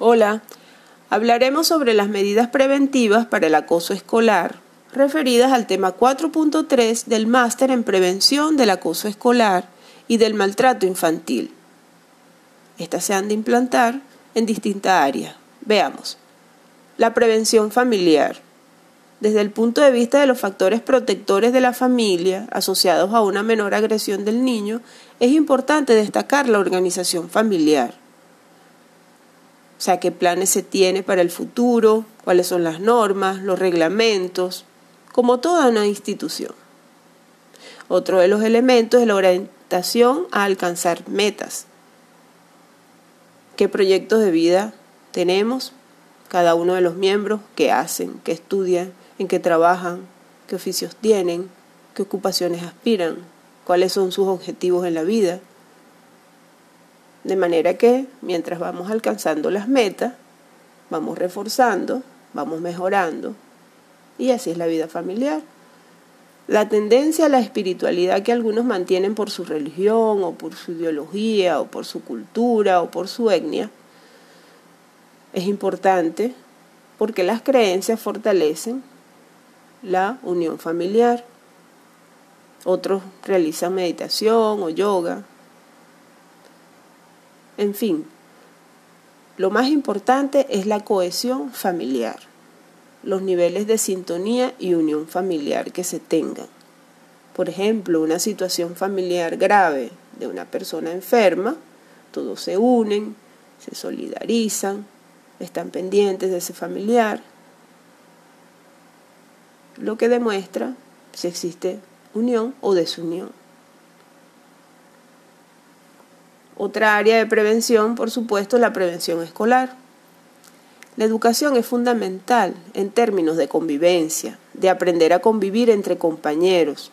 Hola, hablaremos sobre las medidas preventivas para el acoso escolar, referidas al tema 4.3 del Máster en Prevención del Acoso Escolar y del Maltrato Infantil. Estas se han de implantar en distintas áreas. Veamos. La prevención familiar. Desde el punto de vista de los factores protectores de la familia asociados a una menor agresión del niño, es importante destacar la organización familiar o sea, qué planes se tiene para el futuro, cuáles son las normas, los reglamentos, como toda una institución. Otro de los elementos es la orientación a alcanzar metas. ¿Qué proyectos de vida tenemos? Cada uno de los miembros, qué hacen, qué estudian, en qué trabajan, qué oficios tienen, qué ocupaciones aspiran, cuáles son sus objetivos en la vida. De manera que mientras vamos alcanzando las metas, vamos reforzando, vamos mejorando. Y así es la vida familiar. La tendencia a la espiritualidad que algunos mantienen por su religión o por su ideología o por su cultura o por su etnia es importante porque las creencias fortalecen la unión familiar. Otros realizan meditación o yoga, en fin, lo más importante es la cohesión familiar, los niveles de sintonía y unión familiar que se tengan. Por ejemplo, una situación familiar grave de una persona enferma, todos se unen, se solidarizan, están pendientes de ese familiar, lo que demuestra si existe unión o desunión. Otra área de prevención, por supuesto, es la prevención escolar. La educación es fundamental en términos de convivencia, de aprender a convivir entre compañeros,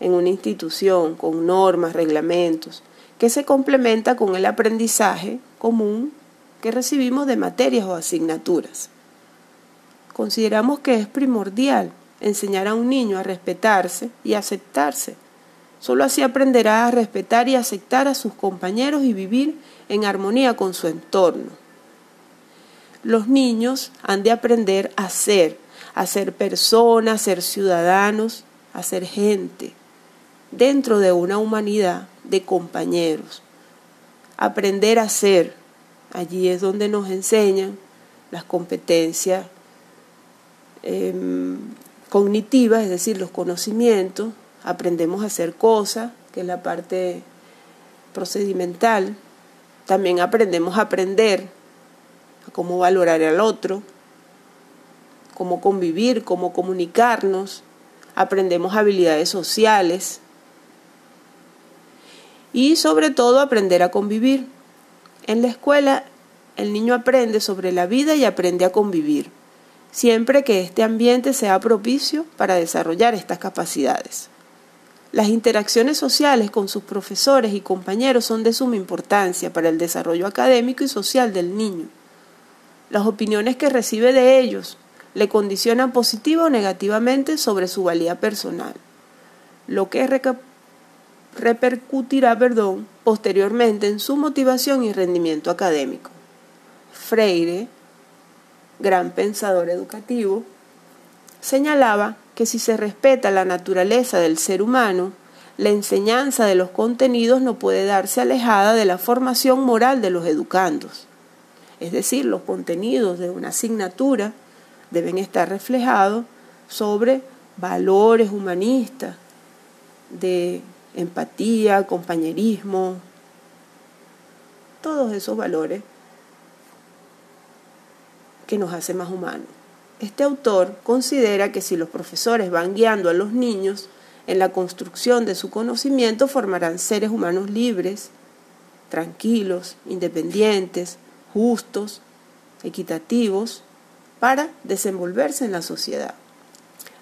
en una institución con normas, reglamentos, que se complementa con el aprendizaje común que recibimos de materias o asignaturas. Consideramos que es primordial enseñar a un niño a respetarse y aceptarse Solo así aprenderá a respetar y aceptar a sus compañeros y vivir en armonía con su entorno. Los niños han de aprender a ser, a ser personas, a ser ciudadanos, a ser gente, dentro de una humanidad de compañeros. Aprender a ser, allí es donde nos enseñan las competencias em, cognitivas, es decir, los conocimientos, aprendemos a hacer cosas, que es la parte procedimental. También aprendemos a aprender a cómo valorar al otro, cómo convivir, cómo comunicarnos. Aprendemos habilidades sociales y sobre todo aprender a convivir. En la escuela el niño aprende sobre la vida y aprende a convivir, siempre que este ambiente sea propicio para desarrollar estas capacidades. Las interacciones sociales con sus profesores y compañeros son de suma importancia para el desarrollo académico y social del niño. Las opiniones que recibe de ellos le condicionan positiva o negativamente sobre su valía personal, lo que repercutirá perdón, posteriormente en su motivación y rendimiento académico. Freire, gran pensador educativo, señalaba que si se respeta la naturaleza del ser humano, la enseñanza de los contenidos no puede darse alejada de la formación moral de los educandos. Es decir, los contenidos de una asignatura deben estar reflejados sobre valores humanistas, de empatía, compañerismo, todos esos valores que nos hacen más humanos. Este autor considera que si los profesores van guiando a los niños en la construcción de su conocimiento, formarán seres humanos libres, tranquilos, independientes, justos, equitativos, para desenvolverse en la sociedad.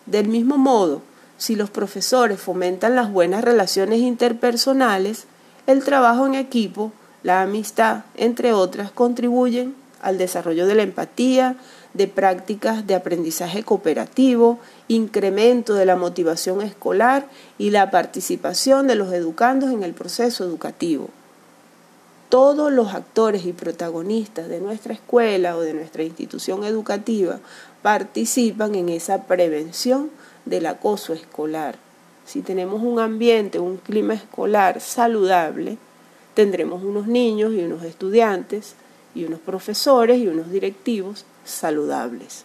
Del mismo modo, si los profesores fomentan las buenas relaciones interpersonales, el trabajo en equipo, la amistad, entre otras, contribuyen al desarrollo de la empatía, de prácticas de aprendizaje cooperativo, incremento de la motivación escolar y la participación de los educandos en el proceso educativo. todos los actores y protagonistas de nuestra escuela o de nuestra institución educativa participan en esa prevención del acoso escolar. Si tenemos un ambiente, un clima escolar saludable, tendremos unos niños y unos estudiantes y unos profesores y unos directivos saludables.